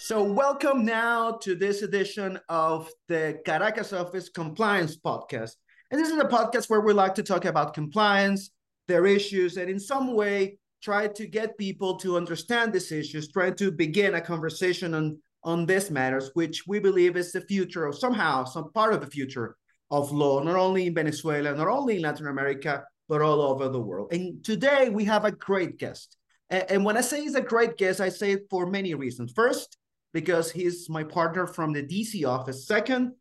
So, welcome now to this edition of the Caracas Office Compliance Podcast. And this is a podcast where we like to talk about compliance, their issues, and in some way try to get people to understand these issues, try to begin a conversation on, on these matters, which we believe is the future of somehow, some part of the future of law, not only in Venezuela, not only in Latin America, but all over the world. And today we have a great guest. And when I say he's a great guest, I say it for many reasons. First, because he's my partner from the DC office. Second,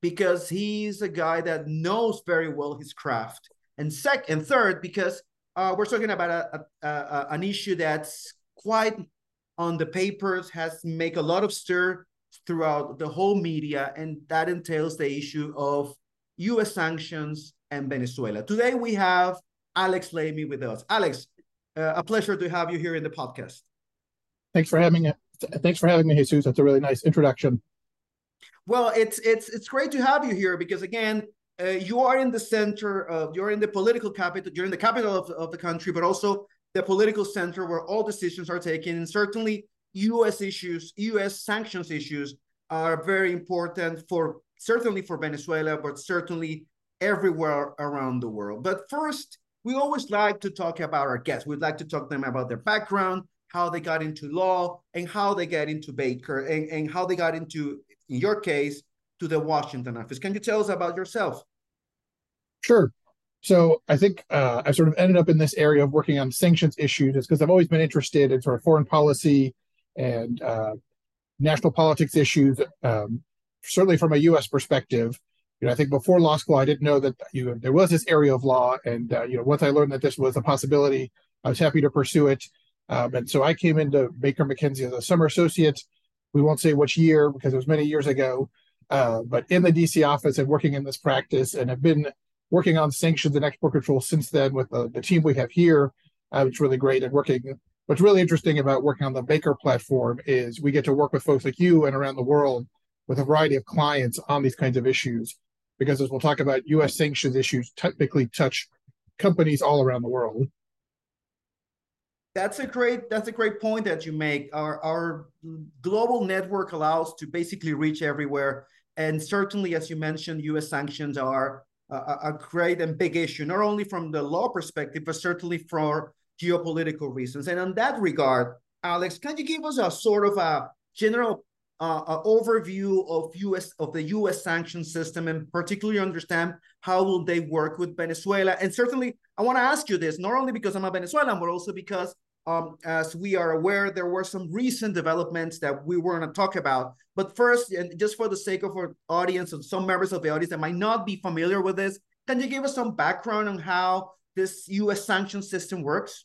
because he's a guy that knows very well his craft. And sec and third, because uh, we're talking about a, a, a, an issue that's quite on the papers, has make a lot of stir throughout the whole media, and that entails the issue of U.S. sanctions and Venezuela. Today we have Alex Lamy with us. Alex, uh, a pleasure to have you here in the podcast. Thanks for having me thanks for having me, Jesus. That's a really nice introduction. Well, it's it's it's great to have you here because again, uh, you are in the center of you're in the political capital, you're in the capital of, of the country, but also the political center where all decisions are taken. And certainly US issues, US sanctions issues are very important for certainly for Venezuela, but certainly everywhere around the world. But first, we always like to talk about our guests. We'd like to talk to them about their background, how they got into law and how they get into Baker and, and how they got into, in your case, to the Washington office. Can you tell us about yourself? Sure. So I think uh, I sort of ended up in this area of working on sanctions issues is because I've always been interested in sort of foreign policy and uh, national politics issues, um, certainly from a U.S. perspective. You know, I think before law school, I didn't know that you know, there was this area of law, and uh, you know, once I learned that this was a possibility, I was happy to pursue it. Um, and so I came into Baker McKenzie as a summer associate. We won't say which year because it was many years ago, uh, but in the DC office and working in this practice, and have been working on sanctions and export control since then with the, the team we have here. Uh, it's really great and working. What's really interesting about working on the Baker platform is we get to work with folks like you and around the world with a variety of clients on these kinds of issues. Because as we'll talk about, U.S. sanctions issues typically touch companies all around the world. That's a great that's a great point that you make. Our our global network allows to basically reach everywhere, and certainly, as you mentioned, U.S. sanctions are a, a great and big issue, not only from the law perspective, but certainly for geopolitical reasons. And in that regard, Alex, can you give us a sort of a general uh, uh, overview of U.S. of the U.S. sanction system, and particularly understand how will they work with Venezuela? And certainly, I want to ask you this not only because I'm a Venezuelan, but also because um, as we are aware, there were some recent developments that we were going to talk about. But first, and just for the sake of our audience and some members of the audience that might not be familiar with this, can you give us some background on how this U.S. sanction system works?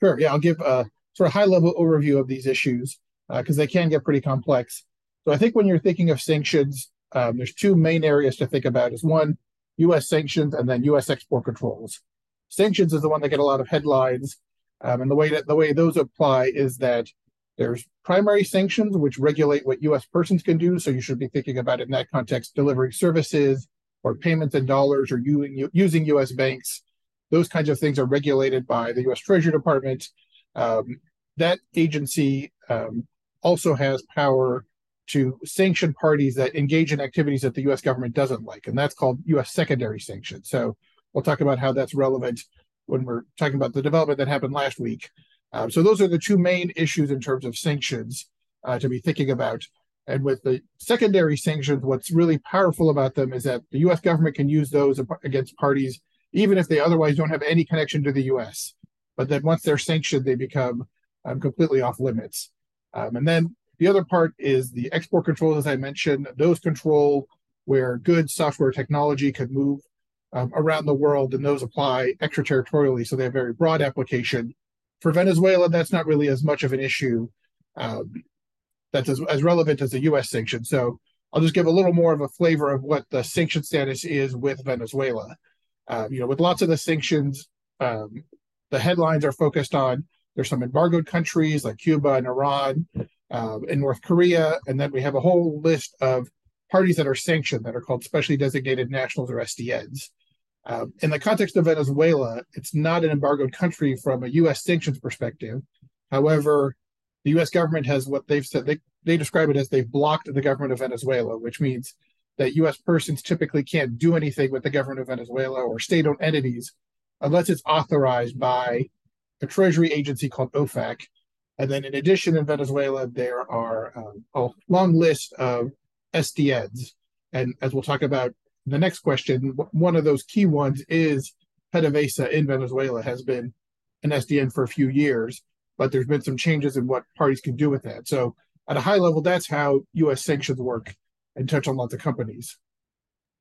Sure. Yeah, I'll give a sort of high level overview of these issues because uh, they can get pretty complex. So I think when you're thinking of sanctions, um, there's two main areas to think about. Is one U.S. sanctions and then U.S. export controls. Sanctions is the one that get a lot of headlines um, and the way that the way those apply is that there's primary sanctions which regulate what U.S. persons can do. So you should be thinking about it in that context, delivering services or payments in dollars or using, using U.S. banks. Those kinds of things are regulated by the U.S. Treasury Department. Um, that agency um, also has power to sanction parties that engage in activities that the U.S. government doesn't like, and that's called U.S. secondary sanctions. So we'll talk about how that's relevant when we're talking about the development that happened last week. Um, so those are the two main issues in terms of sanctions uh, to be thinking about. And with the secondary sanctions, what's really powerful about them is that the U.S. government can use those against parties, even if they otherwise don't have any connection to the U.S. But then once they're sanctioned, they become um, completely off limits. Um, and then the other part is the export controls, as I mentioned. Those control where goods, software, technology could move um, around the world, and those apply extraterritorially, so they have very broad application. For Venezuela, that's not really as much of an issue um, that's as, as relevant as the U.S. sanction. So I'll just give a little more of a flavor of what the sanction status is with Venezuela. Um, you know, with lots of the sanctions, um, the headlines are focused on there's some embargoed countries like Cuba and Iran um, and North Korea, and then we have a whole list of parties that are sanctioned that are called specially designated nationals or SDNs. Um, in the context of Venezuela, it's not an embargoed country from a U.S. sanctions perspective. However, the U.S. government has what they've said. They, they describe it as they've blocked the government of Venezuela, which means that U.S. persons typically can't do anything with the government of Venezuela or state-owned entities unless it's authorized by a treasury agency called OFAC. And then, in addition, in Venezuela, there are um, a long list of SDNs. And as we'll talk about the next question, one of those key ones is PDVSA in Venezuela has been an SDN for a few years, but there's been some changes in what parties can do with that. So, at a high level, that's how U.S. sanctions work and touch on lots of companies.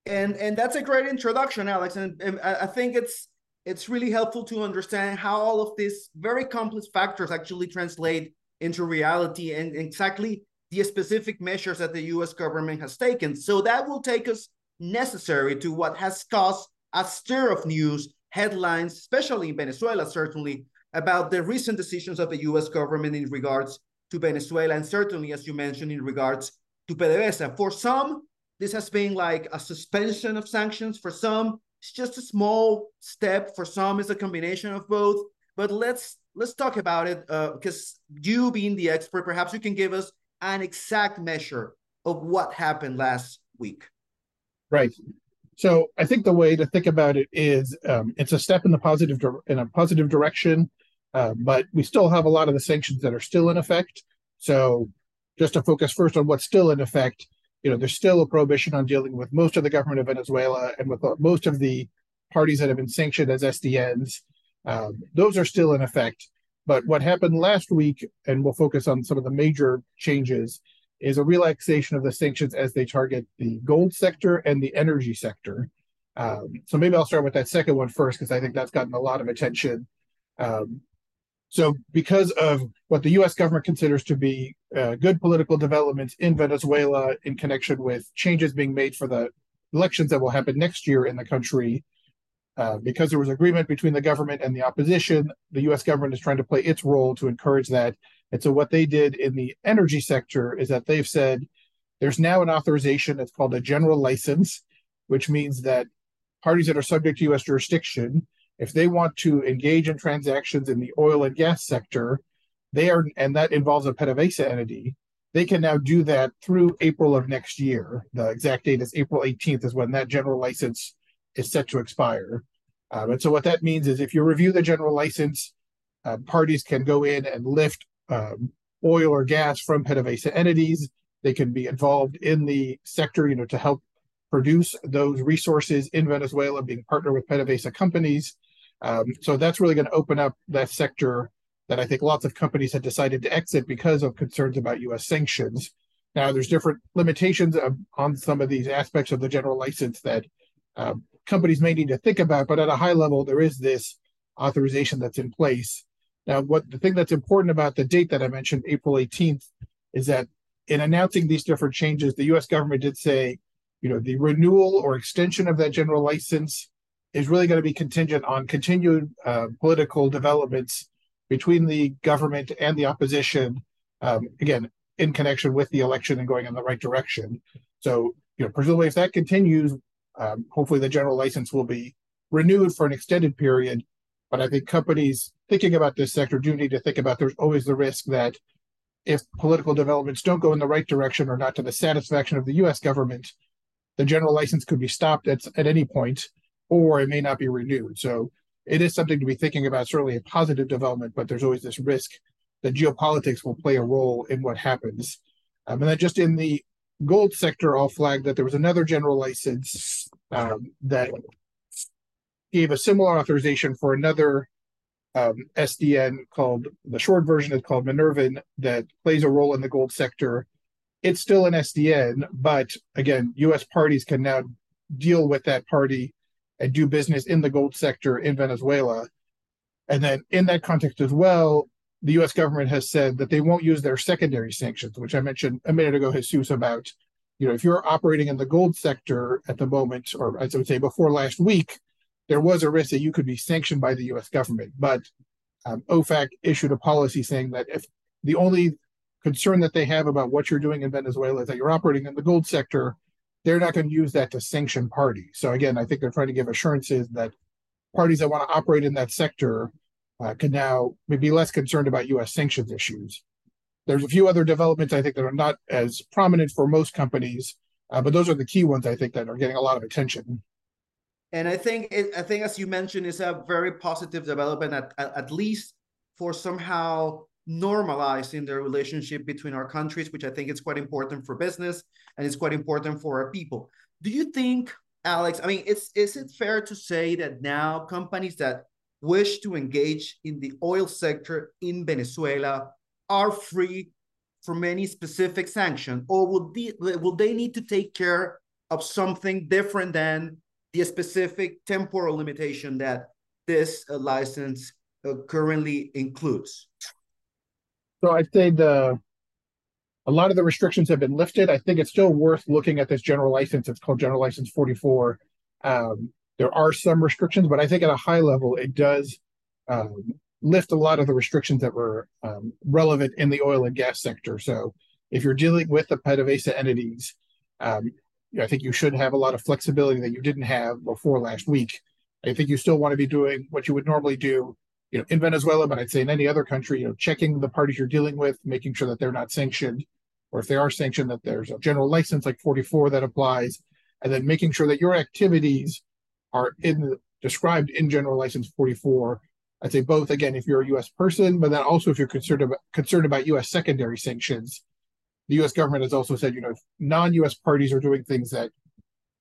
And and that's a great introduction, Alex. And, and I think it's it's really helpful to understand how all of these very complex factors actually translate into reality and exactly the specific measures that the US government has taken. So that will take us necessary to what has caused a stir of news, headlines, especially in Venezuela, certainly, about the recent decisions of the US government in regards to Venezuela, and certainly, as you mentioned, in regards to PDVSA. For some, this has been like a suspension of sanctions. For some, it's just a small step. For some, it's a combination of both. But let's let's talk about it because uh, you being the expert, perhaps you can give us an exact measure of what happened last week. Right. So I think the way to think about it is um, it's a step in the positive in a positive direction, uh, but we still have a lot of the sanctions that are still in effect. So just to focus first on what's still in effect, you know, there's still a prohibition on dealing with most of the government of Venezuela and with most of the parties that have been sanctioned as SDNs. Um, those are still in effect. But what happened last week, and we'll focus on some of the major changes, is a relaxation of the sanctions as they target the gold sector and the energy sector. Um, so maybe I'll start with that second one first, because I think that's gotten a lot of attention. Um, so, because of what the US government considers to be uh, good political developments in Venezuela in connection with changes being made for the elections that will happen next year in the country, uh, because there was agreement between the government and the opposition, the US government is trying to play its role to encourage that. And so, what they did in the energy sector is that they've said there's now an authorization, it's called a general license, which means that parties that are subject to US jurisdiction if they want to engage in transactions in the oil and gas sector, they are, and that involves a PDVSA entity, they can now do that through April of next year. The exact date is April 18th, is when that general license is set to expire. Um, and so, what that means is if you review the general license, uh, parties can go in and lift um, oil or gas from PDVSA entities. They can be involved in the sector, you know, to help produce those resources in Venezuela, being partnered with PDVSA companies. Um, so that's really going to open up that sector that I think lots of companies had decided to exit because of concerns about U.S. sanctions. Now, there's different limitations of, on some of these aspects of the general license that um, companies may need to think about, but at a high level, there is this authorization that's in place. Now, what the thing that's important about the date that I mentioned, April 18th, is that in announcing these different changes, the U.S. government did say, you know, the renewal or extension of that general license is really going to be contingent on continued uh, political developments between the government and the opposition. Um, again, in connection with the election and going in the right direction. So, you know, presumably if that continues, um, hopefully the general license will be renewed for an extended period. But I think companies thinking about this sector do need to think about there's always the risk that if political developments don't go in the right direction or not to the satisfaction of the US government, the general license could be stopped at, at any point or it may not be renewed. So it is something to be thinking about, certainly a positive development, but there's always this risk that geopolitics will play a role in what happens. Um, and then just in the gold sector, I'll flag that there was another general license um, that gave a similar authorization for another um, SDN called the short version is called Minerven that plays a role in the gold sector. It's still an SDN, but again, U.S. parties can now deal with that party and do business in the gold sector in Venezuela. And then in that context as well, the US government has said that they won't use their secondary sanctions, which I mentioned a minute ago, Jesus, about, you know, if you're operating in the gold sector at the moment, or as I would say before last week, there was a risk that you could be sanctioned by the US government. But um, OFAC issued a policy saying that if the only concern that they have about what you're doing in Venezuela is that you're operating in the gold sector, they're not going to use that to sanction parties. So again, I think they're trying to give assurances that parties that want to operate in that sector uh, can now be less concerned about U.S. sanctions issues. There's a few other developments I think that are not as prominent for most companies, uh, but those are the key ones I think that are getting a lot of attention. And I think it, I think as you mentioned, it's a very positive development at, at least for somehow normalizing the relationship between our countries, which I think is quite important for business and it's quite important for our people. Do you think, Alex? I mean, it's is it fair to say that now companies that wish to engage in the oil sector in Venezuela are free from any specific sanction, or will they, will they need to take care of something different than the specific temporal limitation that this uh, license uh, currently includes? So I'd say the a lot of the restrictions have been lifted. I think it's still worth looking at this general license. It's called General License 44. Um, there are some restrictions, but I think at a high level, it does um, lift a lot of the restrictions that were um, relevant in the oil and gas sector. So if you're dealing with the PDVSA entities, um, I think you should have a lot of flexibility that you didn't have before last week. I think you still want to be doing what you would normally do you know, in Venezuela, but I'd say in any other country, you know, checking the parties you're dealing with, making sure that they're not sanctioned, or if they are sanctioned, that there's a general license like 44 that applies, and then making sure that your activities are in described in general license 44. I'd say both again if you're a U.S. person, but then also if you're concerned about concerned about U.S. secondary sanctions. The U.S. government has also said, you know, non-U.S. parties are doing things that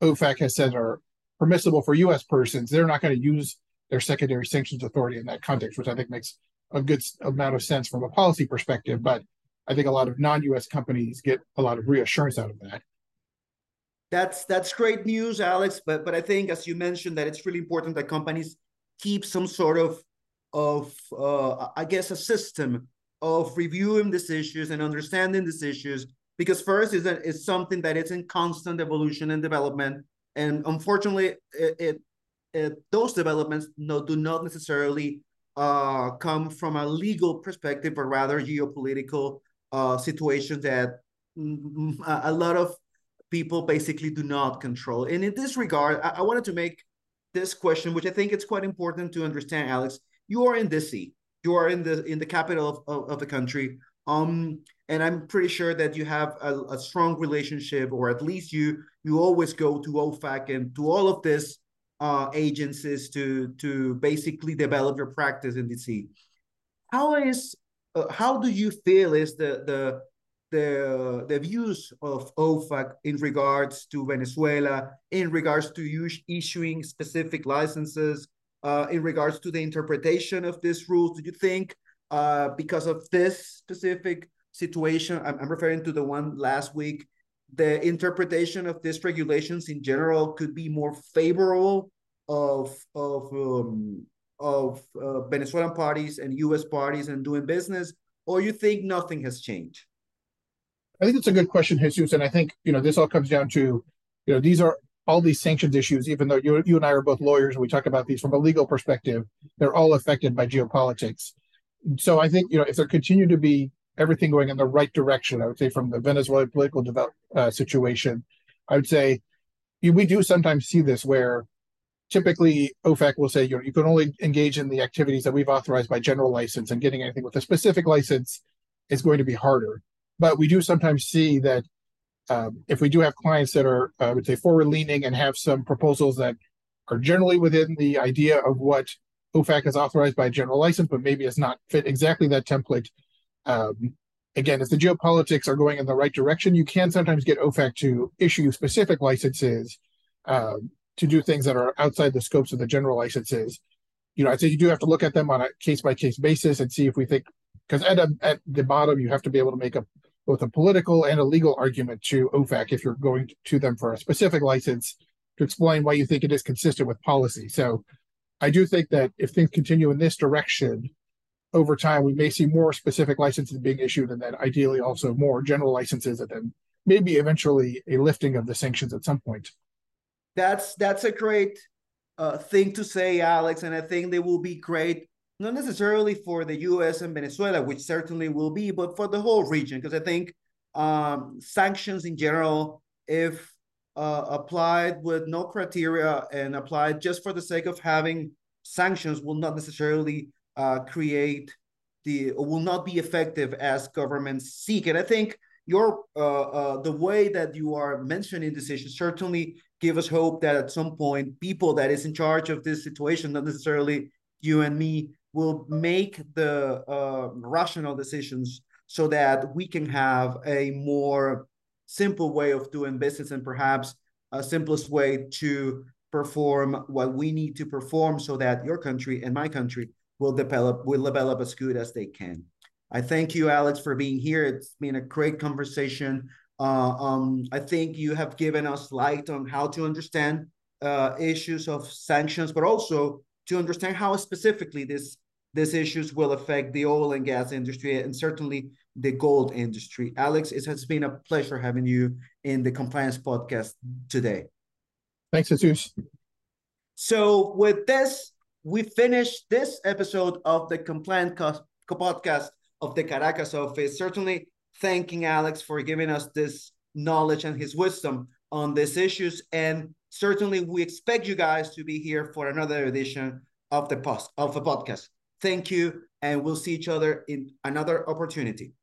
OFAC has said are permissible for U.S. persons, they're not going to use their secondary sanctions authority in that context, which I think makes a good amount of sense from a policy perspective. But I think a lot of non-U.S. companies get a lot of reassurance out of that. That's that's great news, Alex. But but I think, as you mentioned, that it's really important that companies keep some sort of of uh, I guess a system of reviewing these issues and understanding these issues. Because first is that it's something that is in constant evolution and development, and unfortunately, it, it those developments no, do not necessarily uh, come from a legal perspective, but rather geopolitical uh, situations that mm, a lot of people basically do not control. And in this regard, I, I wanted to make this question, which I think it's quite important to understand, Alex. You are in DC. You are in the in the capital of, of, of the country. Um, and I'm pretty sure that you have a, a strong relationship, or at least you you always go to OFAC and to all of this uh, agencies to to basically develop your practice in DC. How is uh, how do you feel is the the the the views of OFAC in regards to Venezuela, in regards to issuing specific licenses, uh, in regards to the interpretation of these rules? Do you think uh, because of this specific situation, I'm, I'm referring to the one last week, the interpretation of these regulations in general could be more favorable of of um, of uh, Venezuelan parties and U.S. parties and doing business, or you think nothing has changed? I think it's a good question, Jesus, and I think you know this all comes down to you know these are all these sanctions issues. Even though you you and I are both lawyers, and we talk about these from a legal perspective, they're all affected by geopolitics. So I think you know if there continue to be everything going in the right direction, I would say from the Venezuelan political develop, uh, situation, I would say we do sometimes see this where typically OFAC will say you know you can only engage in the activities that we've authorized by general license, and getting anything with a specific license is going to be harder. But we do sometimes see that um, if we do have clients that are, uh, I would say, forward leaning and have some proposals that are generally within the idea of what OFAC is authorized by general license, but maybe it's not fit exactly that template. Um, again, if the geopolitics are going in the right direction, you can sometimes get OFAC to issue specific licenses um, to do things that are outside the scopes of the general licenses, you know, I think you do have to look at them on a case by case basis and see if we think because at at the bottom you have to be able to make a both a political and a legal argument to OFAC if you're going to them for a specific license to explain why you think it is consistent with policy. So I do think that if things continue in this direction over time, we may see more specific licenses being issued and then ideally also more general licenses and then maybe eventually a lifting of the sanctions at some point that's that's a great uh, thing to say, Alex, and I think they will be great, not necessarily for the U.S. and Venezuela, which certainly will be, but for the whole region, because I think um, sanctions in general, if uh, applied with no criteria and applied just for the sake of having sanctions will not necessarily uh, create the will not be effective as governments seek. And I think your uh, uh, the way that you are mentioning this issue certainly give us hope that at some point people that is in charge of this situation, not necessarily you and me, will make the uh, rational decisions so that we can have a more simple way of doing business and perhaps a simplest way to perform what we need to perform so that your country and my country will develop will develop as good as they can. I thank you, Alex, for being here. It's been a great conversation. Uh, um, I think you have given us light on how to understand uh, issues of sanctions, but also to understand how specifically this these issues will affect the oil and gas industry and certainly the gold industry. Alex, it has been a pleasure having you in the Compliance Podcast today. Thanks, Jesus. So, with this, we finish this episode of the Compliance Podcast of the Caracas office. Certainly, thanking Alex for giving us this knowledge and his wisdom on these issues. And certainly, we expect you guys to be here for another edition of the post of the podcast. Thank you, and we'll see each other in another opportunity.